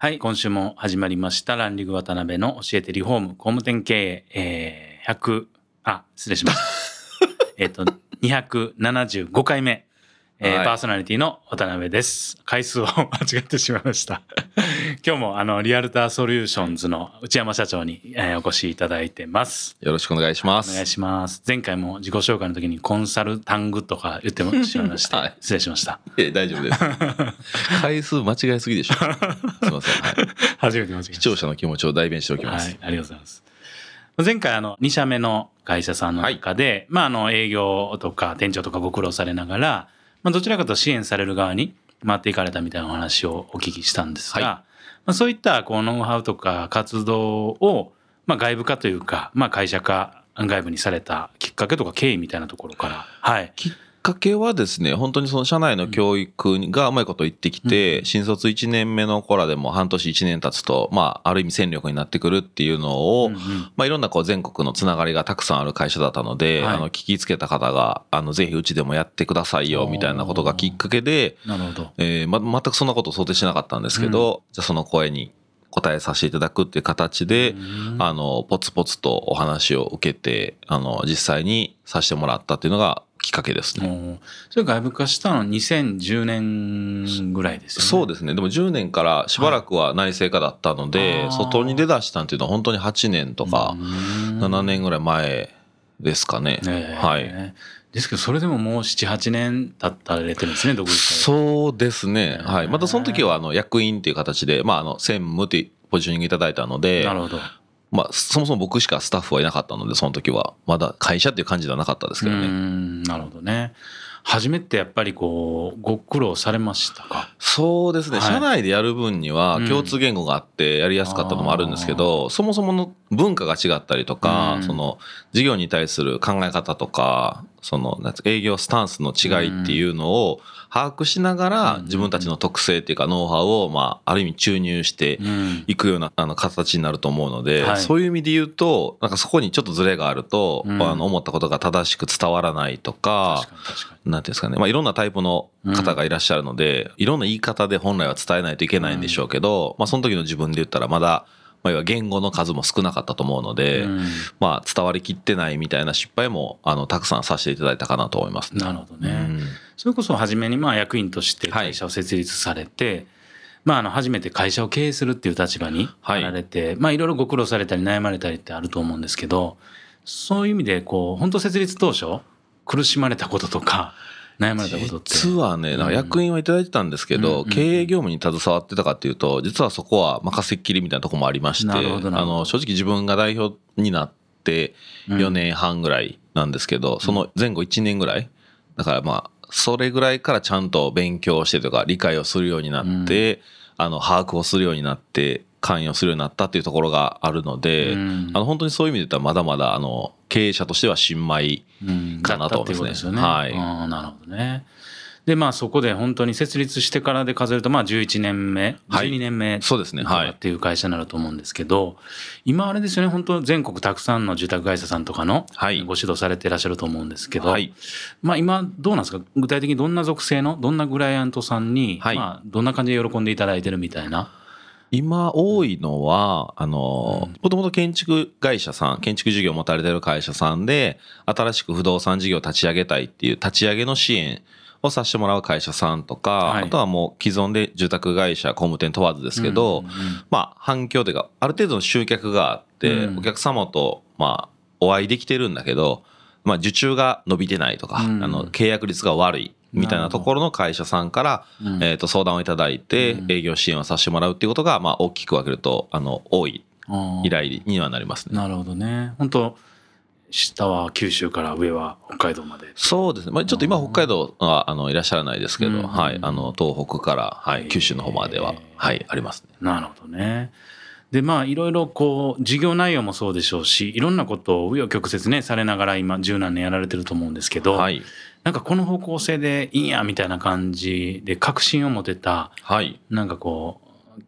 はい、今週も始まりました。ランディング渡辺の教えてリフォーム工務店経営、えー、100、あ、失礼しました。えっと、275回目、えーはいパーソナリティの渡辺です。回数を 間違ってしまいました。今日もあの、リアルターソリューションズの内山社長に、えーお越しいただいてます。よろしくお願いしまお願いす。します。前回も自己紹介の時にコンサルタングとか言ってしまいまして、はい失礼しました。え大丈夫です。回数間違いすぎでしょ。すみません。はい。初めて間違え視聴者の気持ちを代弁しておきます。はい、ありがとうございます。前回あの2社目の会社さんの中で、まああの営業とか店長とかご苦労されながら、まあどちらかと支援される側に回っていかれたみたいなお話をお聞きしたんですが、はいまあそういったこうノウハウとか活動をまあ外部化というか、まあ会社化外部にされたきっかけとか経緯みたいなところから、はい。きっかけはですね、本当にその社内の教育がうまいこと言ってきて、新卒1年目の子らでも半年1年経つと、まあ、ある意味戦力になってくるっていうのを、うんうん。まあ、いろんなこう全国のつながりがたくさんある会社だったので、はい。あの、聞きつけた方が、あの、ぜひうちでもやってくださいよ、みたいなことがきっかけで、なるほど。えーま、全くそんなことを想定しなかったんですけど、じゃあその声に答えさせていただくっていう形で、うん。あの、ポツポツとお話を受けて、あの、実際にさせてもらったっていうのがきっかけですね。それ外部化したの2010年ぐらいですよね。そうですね。でも10年からしばらくは内製化だったので、あー外に出だしたっていうのは本当に8年とかうん7年ぐらい前ですかね。はい。ですけどそれでももう78年経ったれてるんですね独立そうですね。はい。またその時はあの役員っていう形で、まああの専務っていうポジショニングいただいたので、なるほどまあそもそも僕しかスタッフはいなかったので、その時は。まだ会社っていう感じではなかったですけどうね。んなるほどね。初めてやっぱりこうご苦労されましたか？そうですね、はい。社内でやる分にはうん。共通言語があってやりやすかったのもあるんですけど、そもそもの文化が違ったりとか、うん。その事業に対する考え方とか、そのなんつうか営業スタンスの違いっていうのを把握しながらうん。自分たちの特性っていうかノウハウをまあある意味注入してうん。いくようなあの形になると思うので、はい。そういう意味で言うと、なんかそこにちょっとズレがあると、うん。あの思ったことが正しく伝わらないとかなんていうんですかね、まあ、いろんなタイプの方がいらっしゃるので、いろんな言い方で本来は伝えないといけないんでしょうけど、まあ、その時の自分で言ったらまだ、まあ、要は言語の数も少なかったと思うので、に、うん。まあ、伝わりきってないみたいな失敗も、あの、たくさんさせていただいたかなと思いますね。なるほどね、うん。それこそ初めにまあ役員として会社を設立されて、まああの初めて会社を経営するっていう立場にはい。なられて、まあいろいろご苦労されたり悩まれたりってあると思うんですけどそういう意味でこう本当設立当初苦しまれたこととか悩まれたことって。実はね、なんか役員はいただいてたんですけど、うん経営業務に携わってたかっていうと、実はそこは任せっきりみたいなところもありまして、あの、正直自分が代表になって4年半ぐらいなんですけど、その前後1年ぐらい、だからまあ、それぐらいからちゃんと勉強してとか、理解をするようになって、あの、把握をするようになって、関与するようになったっていうところがあるので、うん。あの、本当にそういう意味で言ったらまだまだ、あの、経営者としては新米うん。かなと思いますね。うことですよね。はい。ああなるほどね。でまあそこで本当に設立してからで数えるとまあ11年目、はい。12年目そうですね。はい。っていう会社になると思うんですけど今あれですよね。本当全国たくさんの住宅会社さんとかのはい。ご指導されていらっしゃると思うんですけど、はい。まあ今どうなんですか？具体的にどんな属性のどんなクライアントさんに、はい。まあどんな感じで喜んでいただいてるみたいな。今多いのは、あの、もともと建築会社さん、建築事業を持たれてる会社さんで、新しく不動産事業を立ち上げたいっていう立ち上げの支援をさせてもらう会社さんとか、はい。あとはもう既存で住宅会社、工務店問わずですけど、うんうんうん。まあ反響というか、ある程度の集客があって、うん。お客様と、まあ、お会いできてるんだけど、まあ受注が伸びてないとか、うん。あの、契約率が悪い。みたいなところの会社さんから、うんえっ、と、相談をいただいてう、ん営業支援をさせてもらうっていうことが、まあ、大きく分けると、あの、多い依頼にはなりますね。なるほどね。本当下は九州から上は北海道まで。そうですね。まあ、ちょっと今、北海道は、あの、いらっしゃらないですけど、うんはい。あの、東北から、はい、九州の方までは、はい、ありますね。なるほどね。でまあいろいろこう授業内容もそうでしょうしいろんなことを紆余曲折ねされながら今十何年やられてると思うんですけど、はい。なんかこの方向性でいいんやみたいな感じで確信を持てたはい。なんかこう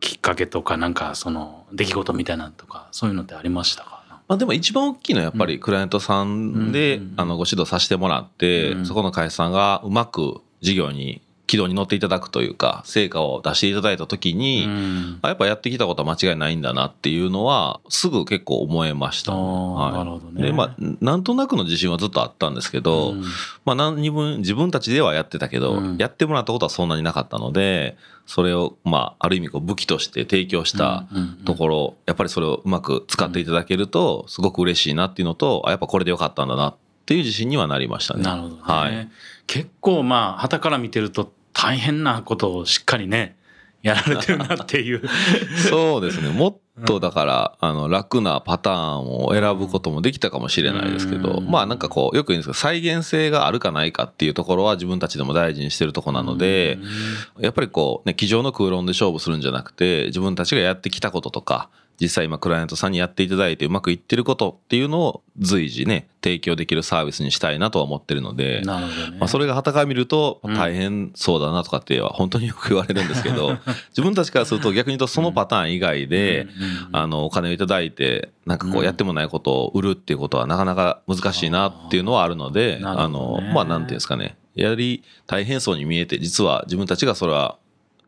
きっかけとかなんかその出来事みたいなのとかそういうのってありましたか？まあでも一番大きいのはやっぱりクライアントさんで、うん。あのご指導させてもらって、うん。そこの会社さんがうまく事業に軌道に乗っていただくというか成果を出していただいた時に、うん。あやっぱやってきたことは間違いないんだなっていうのはすぐ結構思えました。はい。なるほどね。でまあなんとなくの自信はずっとあったんですけど、うん。まあ何分自分たちではやってたけど、うん。やってもらったことはそんなになかったのでそれをまあある意味こう武器として提供したところ、やっぱりそれをうまく使っていただけるとすごく嬉しいなっていうのとあやっぱこれでよかったんだなっていう自信にはなりましたね。なるほどね、はい、結構まあ旗から見てると大変なことをしっかりねやられてるなっていう。そうですね。もっとだから、あの楽なパターンを選ぶこともできたかもしれないですけど、うん。まあなんかこうよく言うんですけど再現性があるかないかっていうところは自分たちでも大事にしてるところなので、やっぱりこうね机上の空論で勝負するんじゃなくて自分たちがやってきたこととか実際今クライアントさんにやっていただいてうまくいってることっていうのを随時ね提供できるサービスにしたいなとは思ってるので。なるほどね、まあ、それが傍から見るとうん。大変そうだなとかっては本当によく言われるんですけど 自分たちからすると逆に言うとそのパターン以外でうん。うん。うん。あのお金をいただいてなんかこうん。うやってもないことを売るっていうことはなかなか難しいなっていうのはあるのでなるほどあのねまあなんていうんですかね。やり大変そうに見えて実は自分たちがそれは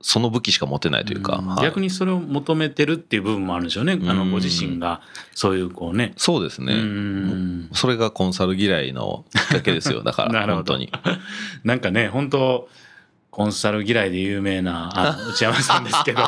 その武器しか持ってないというか、うん。はい。逆にそれを求めてるっていう部分もあるんでしょうね、あのうんご自身がそういうこうね。そうですね、うん。それがコンサル嫌いのきっかけですよ。だか なるほど。ら本当に。なんかね本当コンサル嫌いで有名なあの内山さんですけど。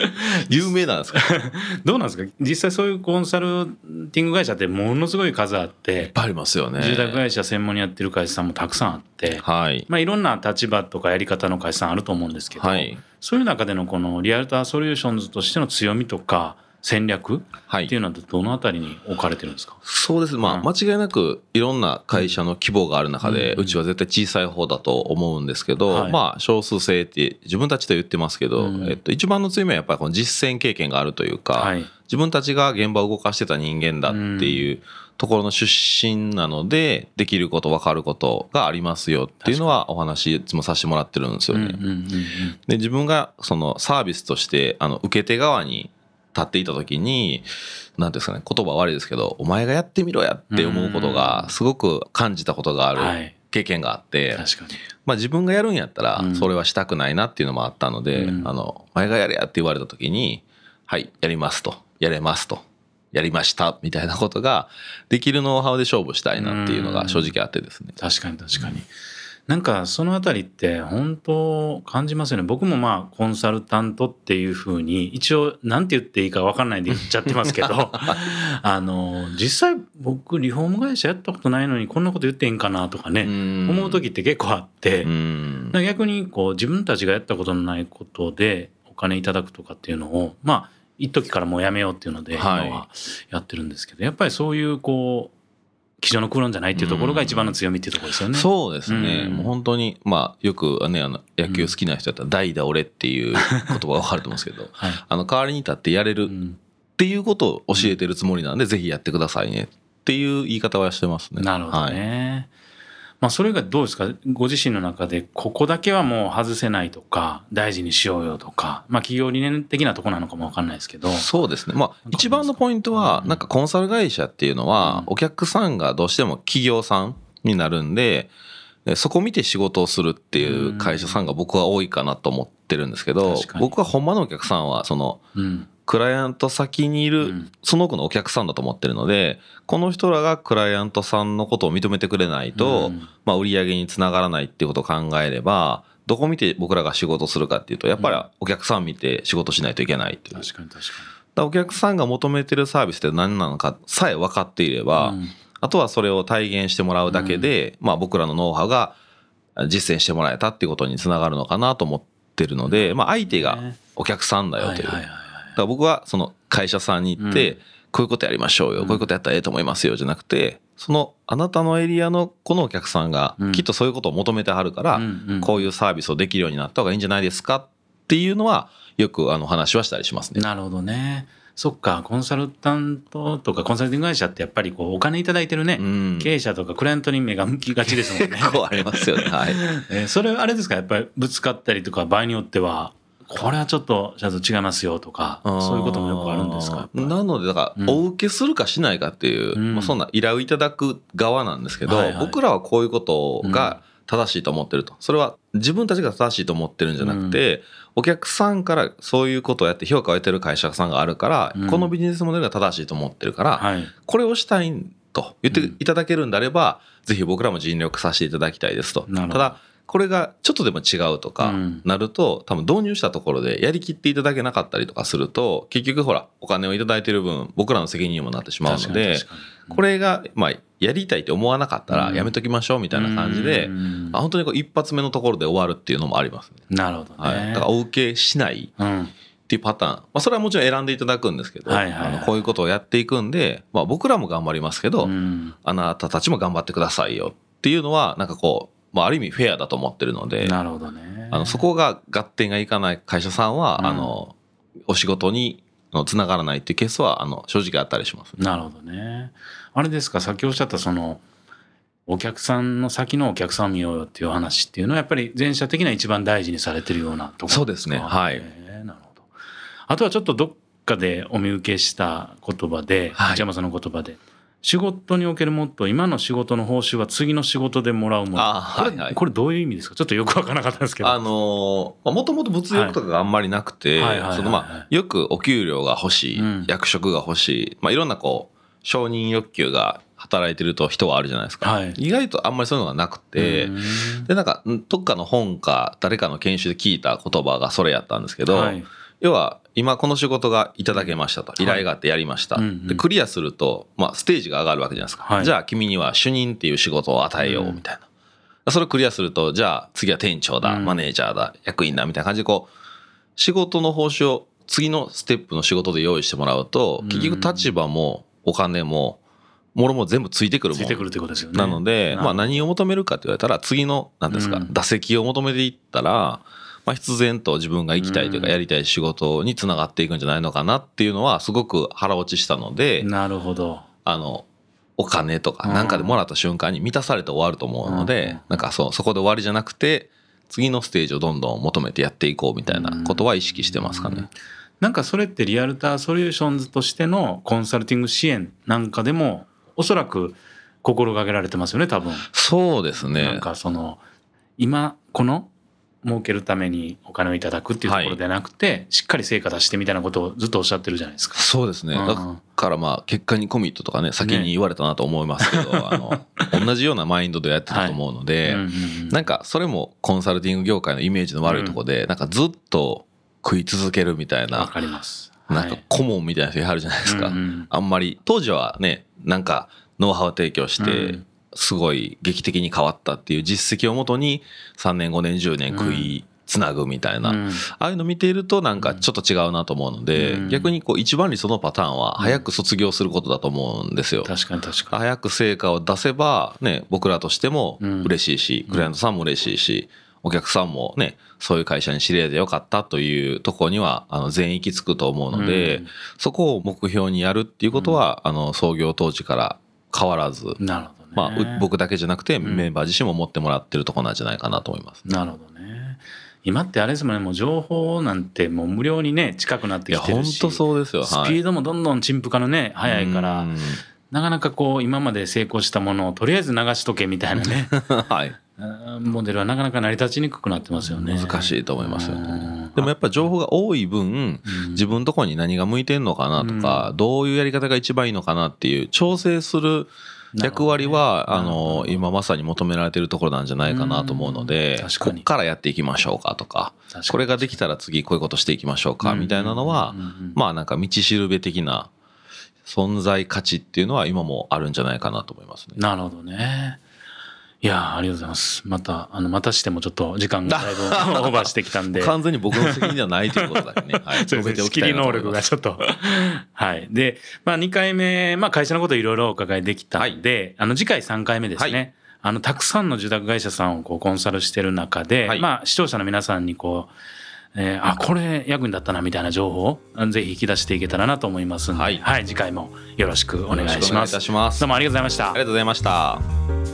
有名なんですか？い っどうなんですか？実際そういうコンサルティング会社ってものすごい数あって、ぱいありますよね。住宅会社専門にやってる会社さんもたくさんあって、はい。まあ、いろんな立場とかやり方の会社さんあると思うんですけど、はい。そういう中でのこのリアルターソリューションズとしての強みとか戦略はい。っていうのはどのあたりに置かれてるんですか、そうです。まあ、うん。間違いなくいろんな会社の規模がある中で、ううんちは絶対小さい方だと思うんですけど、はい。まあ少数制って自分たちで言ってますけど、うんえっと、一番の強みはやっぱりこの実践経験があるというか、はい。自分たちが現場を動かしてた人間だっていうところの出身なのでできること分かることがありますよっていうのはお話いつもさせてもらってるんですよね。で自分がそのサービスとしてあの受け手側に立っていた時に何ですかね言葉悪いですけどお前がやってみろやって思うことがすごく感じたことがあるはい。経験があって、確かに。まあ、自分がやるんやったらうん。それはしたくないなっていうのもあったので「うん。あのお前がやれや」って言われた時に「はいやります」と「やれます」と。やりました。みたいなことができるノウハウで勝負したいなっていうのが正直あってですね。確かに確かに。なんかそのあたりって本当感じますよね。僕もまあコンサルタントっていうふうに一応なんて言っていいか分かんないで言っちゃってますけど あの実際僕リフォーム会社やったことないのにこんなこと言っていいんかなとかね思う時って結構あって逆にこう自分たちがやったことのないことでお金いただくとかっていうのをまあ一時からもうやめようっていうので今はい。はやってるんですけどやっぱりそういうこう机上の空論じゃないっていうところが一番の強みっていうところですよね。そうですね、うん。もう本当にまあよくねあの野球好きな人だったら「代打俺」っていう言葉が分かると思うんですけど はい。あの代わりに立ってやれるっうん。ていうことを教えてるつもりなんで、ぜひやってくださいねっていう言い方はしてますね。なるほどはい。ね。まあそれがどうですか？ご自身の中でここだけはもう外せないとか大事にしようよとかまあ企業理念的なところなのかもわかんないですけど。そうですね。まあか一番のポイントはうん。なんかコンサル会社っていうのはうん。お客さんがどうしても企業さんになるんででそこ見て仕事をするっていう会社さんが僕は多いかなと思ってるんですけど僕はほんまのお客さんはそのうんクライアント先にいうるん。その子のお客さんだと思ってるのでこの人らがクライアントさんのことを認めてくれないと、うん。まあ、売り上げにつながらないっていうことを考えればどこ見て僕らが仕事するかっていうとやっぱりお客さん見て仕事しないといけないっていう。確かに確らお客さんが求めてるサービスって何なのかさえ分かっていれば、あとはそれを体現してもらうだけで、まあ、僕らのノウハウが実践してもらえたっていうことにつながるのかなと思ってるので、まあ、相手がお客さんだよという。はいはいはい。だから僕はその会社さんに行って、うんこういうことやりましょうよ、うんこういうことやったらええと思いますよじゃなくてそのあなたのエリアのこのお客さんがうんきっとそういうことを求めてはるから、こういうサービスをできるようになった方がいいんじゃないですか？っていうのはよくあの話はしたりしますね。なるほどね。そっかコンサルタントとかコンサルティング会社ってやっぱりこうお金いただいてるね、うん経営者とかクライアントに目が向きがちですもんね。結構ありますよね。はい。えーそれはあれですか？やっぱりぶつかったりとか場合によってはこれはちょっとちゃんと違いますよとかそういうこともよくあるんですかなので、だから、うん。お受けするかしないかっていう、うん。まあ、そんな依頼をいただく側なんですけど、はいはい。僕らはこういうことが正しいと思ってると。それは自分たちが正しいと思ってるんじゃなくて、お客さんからそういうことをやって評価を得てる会社さんがあるから、うん。このビジネスモデルが正しいと思ってるから、はい。これをしたいと言ってうん。いただけるんであれば、ぜひ僕らも尽力させていただきたいですと。ただ、これがちょっとでも違うとかうん。なると、多分導入したところでやりきっていただけなかったりとかすると、結局ほら、お金をいただいてる分、僕らの責任にもなってしまうのでこれが、まあ、やりたいって思わなかったらうん。やめときましょうみたいな感じでう、ん。あ本当にこう一発目のところで終わるっていうのもありますね。なるほどね、はい。だからお受けしないうん。っていうパターン。まあ、それはもちろん選んでいただくんですけど、はいはいはい。あのこういうことをやっていくんで、まあ、僕らも頑張りますけど、うん。あなたたちも頑張ってくださいよっていうのは、なんかこう、まあ、ある意味フェアだと思ってるので、なるほどね。あのそこが合点がいかない会社さんは、うん。あの、お仕事につながらないっていうケースは、あの、正直あったりします、なるほどね。あれですかさっきおっしゃったそのお客さんの先のお客さんを見ようよっていう話っていうのはやっぱり前者的には一番大事にされてるようなところそうですね。はい。なるほど。あとはちょっとどっかでお見受けした言葉で、はい。内山さんの言葉で仕事におけるモットー今の仕事の報酬は次の仕事でもらうもの。あこれ,、はいはい。これどういう意味ですか？ちょっとよくわからなかったんですけど。あのー、もともと物欲とかがあんまりなくてよくお給料が欲しい、うん。役職が欲しい、まあ、いろんなこう、承認欲求が働いてると人はあるじゃないですか。はい。意外とあんまりそういうのがなくて、うん。で、なんか、んどっかの本か誰かの研修で聞いた言葉がそれやったんですけど、はい。要は今この仕事がいただけましたと依頼があってやりました、うんうん。でクリアすると、まあ、ステージが上がるわけじゃないですか、はい。じゃあ君には主任っていう仕事を与えようみたいな、それをクリアするとじゃあ次は店長だ、うん。マネージャーだ役員だみたいな感じでこう仕事の報酬を次のステップの仕事で用意してもらうとうん。結局立場もお金ももろもろ全部ついてくるもん。ついてくるってことですよね。なので、まあ、な何を求めるかって言われたら次の何ですか、うん。打席を求めていったら、まあ、必然と自分が行きたいというかうんやりたい仕事につながっていくんじゃないのかなっていうのはすごく腹落ちしたので、なるほどあのお金とかうんなんかでもらった瞬間に満たされて終わると思うので、うんなんかそうそこで終わりじゃなくて次のステージをどんどん求めてやっていこうみたいなことは意識してますかね。なんかそれってリアルターソリューションズとしてのコンサルティング支援なんかでもおそらく心がけられてますよね多分。そうですね。なんかその今この儲けるためにお金をいただくっていうところではなくて、しっかり成果出してみたいなことをずっとおっしゃってるじゃないですか。そうですね。うんだからまあ、結果にコミットとかね、先に言われたなと思いますけど、あの、同じようなマインドでやってたと思うので、うんうんうんなんかそれもコンサルティング業界のイメージの悪いところで、なんかずっと食い続けるみたいわな、かります。なんか顧問みたいな人いはるじゃないですか。うんうんあんまり、当時はね、なんかノウハウを提供しうてん、すごい劇的に変わったっていう実績をもとに3年5年10年食いつなぐみたいな、うん。ああいうの見ているとなんかちょっと違うなと思うので、うん。逆にこう一番理想のパターンは早く卒業することだと思うんですよ。確かに確かに。早く成果を出せばね、僕らとしてもうん。嬉しいし、クライアントさんも嬉しいし、お客さんもね、そういう会社に知り合えてよかったというところには、あの、全域つくと思うので、うん。そこを目標にやるっていうことは、あの、創業当時から変わらず、なるほどね。まあ、う僕だけじゃなくて、んメンバー自身も持ってもらってるところなんじゃないかなと思います。なるほどね。今ってあれですもんね、もう情報なんてもう無料にね、近くなってきてるし。本当そうですよ。スピードもどんどん陳腐化のね、早いからう、んなかなかこう、今まで成功したものをとりあえず流しとけみたいなね、はい。うんモデルはなかなか成り立ちにくくなってますよね。難しいと思いますようね。んでもやっぱ情報が多い分、うん自分のところに何が向いてんのかなとか、どういうやり方が一番いいのかなっていう調整する役割は、あなるほど、の今まさに求められてるところなんじゃないかなと思うのでこっからやっていきましょうかとか、これができたら次こういうことしていきましょうかみたいなのはまあなんか道しるべ的な存在価値っていうのは今もあるんじゃないかなと思いますね。なるほどね。いやーありがとうございます。また、あの、またしてもちょっと時間が だいぶオーバーしてきたんで。完全に僕の責任ではないということだけね。はい。そうですね。仕切り能力がちょっと。はい。で、まあ2回目、まあ会社のこといろいろお伺いできたんで、あの次回3回目ですね。はいあの、たくさんの受託会社さんをこうコンサルしてる中で、はいまあ視聴者の皆さんにこう、えーあこれ役に立ったなみたいな情報をあぜひ引き出していけたらなと思いますんで、はい次回もよろしくお願いしますくお願いいた。しますどうもありがとうございましたあり。がとうございました